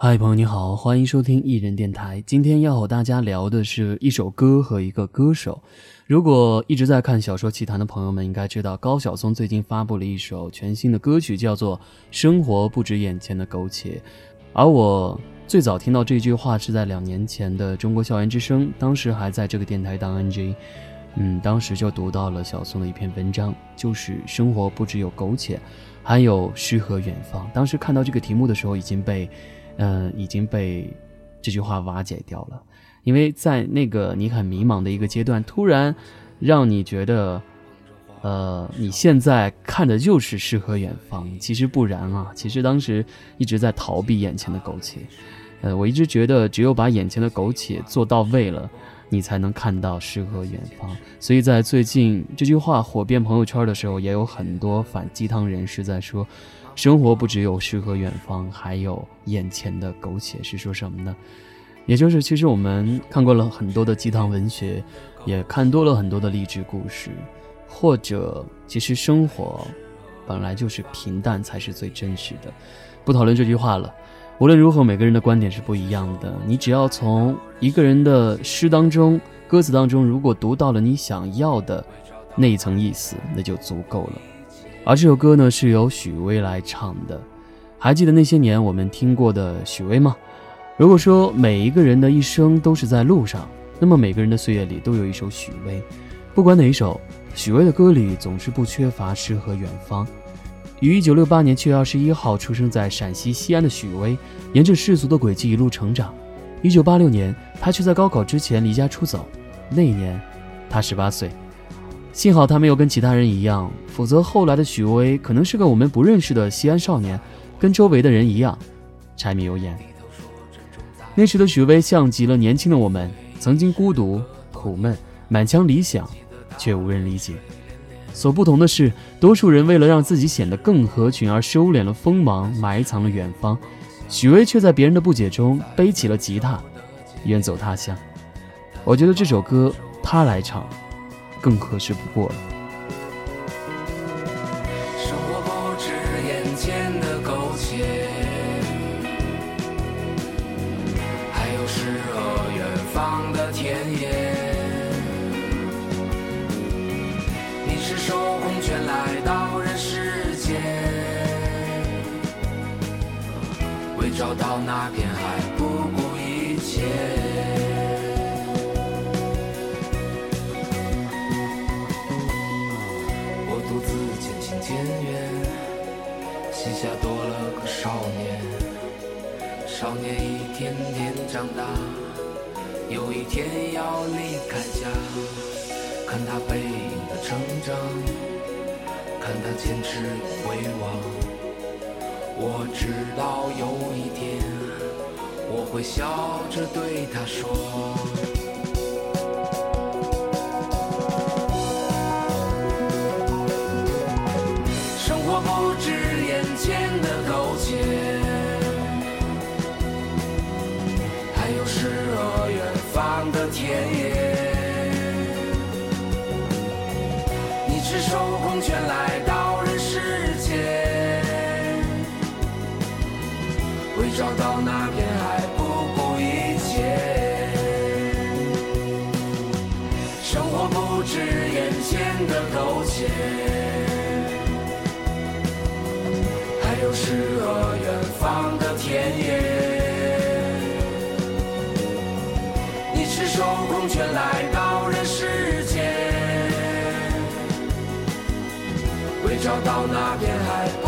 嗨，朋友你好，欢迎收听艺人电台。今天要和大家聊的是一首歌和一个歌手。如果一直在看小说奇谈的朋友们，应该知道高晓松最近发布了一首全新的歌曲，叫做《生活不止眼前的苟且》。而我最早听到这句话是在两年前的《中国校园之声》，当时还在这个电台当 NG。嗯，当时就读到了小松的一篇文章，就是生活不只有苟且，还有诗和远方。当时看到这个题目的时候，已经被。嗯，已经被这句话瓦解掉了，因为在那个你很迷茫的一个阶段，突然让你觉得，呃，你现在看的就是诗和远方，其实不然啊，其实当时一直在逃避眼前的苟且，呃，我一直觉得只有把眼前的苟且做到位了，你才能看到诗和远方。所以在最近这句话火遍朋友圈的时候，也有很多反鸡汤人士在说。生活不只有诗和远方，还有眼前的苟且。是说什么呢？也就是，其实我们看过了很多的鸡汤文学，也看多了很多的励志故事，或者，其实生活本来就是平淡才是最真实的。不讨论这句话了。无论如何，每个人的观点是不一样的。你只要从一个人的诗当中、歌词当中，如果读到了你想要的那一层意思，那就足够了。而这首歌呢，是由许巍来唱的。还记得那些年我们听过的许巍吗？如果说每一个人的一生都是在路上，那么每个人的岁月里都有一首许巍。不管哪一首，许巍的歌里总是不缺乏诗和远方。于一九六八年七月二十一号出生在陕西西安的许巍，沿着世俗的轨迹一路成长。一九八六年，他却在高考之前离家出走。那一年，他十八岁。幸好他没有跟其他人一样，否则后来的许巍可能是个我们不认识的西安少年，跟周围的人一样，柴米油盐。那时的许巍像极了年轻的我们，曾经孤独、苦闷、满腔理想，却无人理解。所不同的是，多数人为了让自己显得更合群而收敛了锋芒，埋藏了远方。许巍却在别人的不解中背起了吉他，远走他乡。我觉得这首歌他来唱。更合适不过了。生活不止眼前的苟且，还有诗和远方的田野。你是手空拳来到人世间，为找到那片海不顾一切。渐远，膝下多了个少年，少年一天天长大，有一天要离开家。看他背影的成长，看他坚持回望。我知道有一天，我会笑着对他说。赤手空拳来到人世间，为找到那找到那片海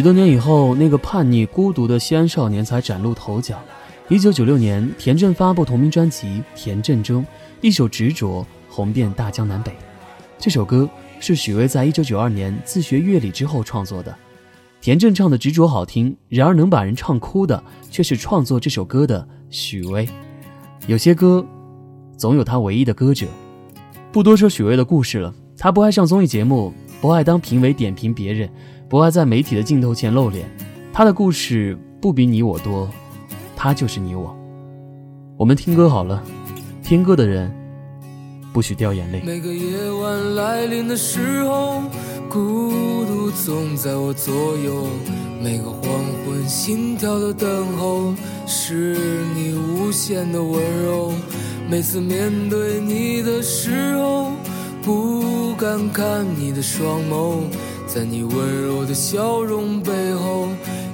许多年以后，那个叛逆孤独的西安少年才崭露头角。一九九六年，田震发布同名专辑《田震中》，一首执着。红遍大江南北。这首歌是许巍在一九九二年自学乐理之后创作的。田震唱的执着好听，然而能把人唱哭的却是创作这首歌的许巍。有些歌，总有他唯一的歌者。不多说许巍的故事了，他不爱上综艺节目，不爱当评委点评别人，不爱在媒体的镜头前露脸。他的故事不比你我多，他就是你我。我们听歌好了，听歌的人不许掉眼泪。每个夜晚来临的时候。孤独总在我左右，每个黄昏心跳的等候，是你无限的温柔。每次面对你的时候，不敢看你的双眸，在你温柔的笑容背后，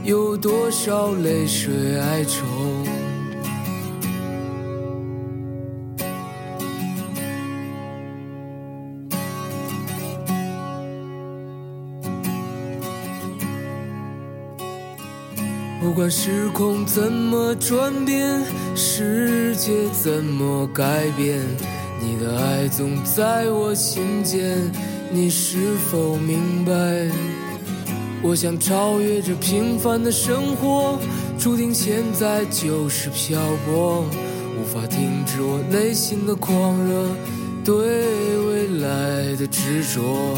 有多少泪水哀愁。不管时空怎么转变，世界怎么改变，你的爱总在我心间。你是否明白？我想超越这平凡的生活，注定现在就是漂泊，无法停止我内心的狂热，对未来的执着。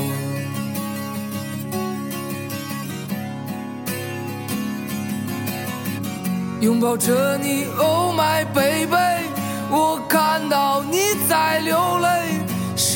拥抱着你，Oh my baby，我看到你在流泪，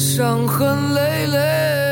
伤痕累累。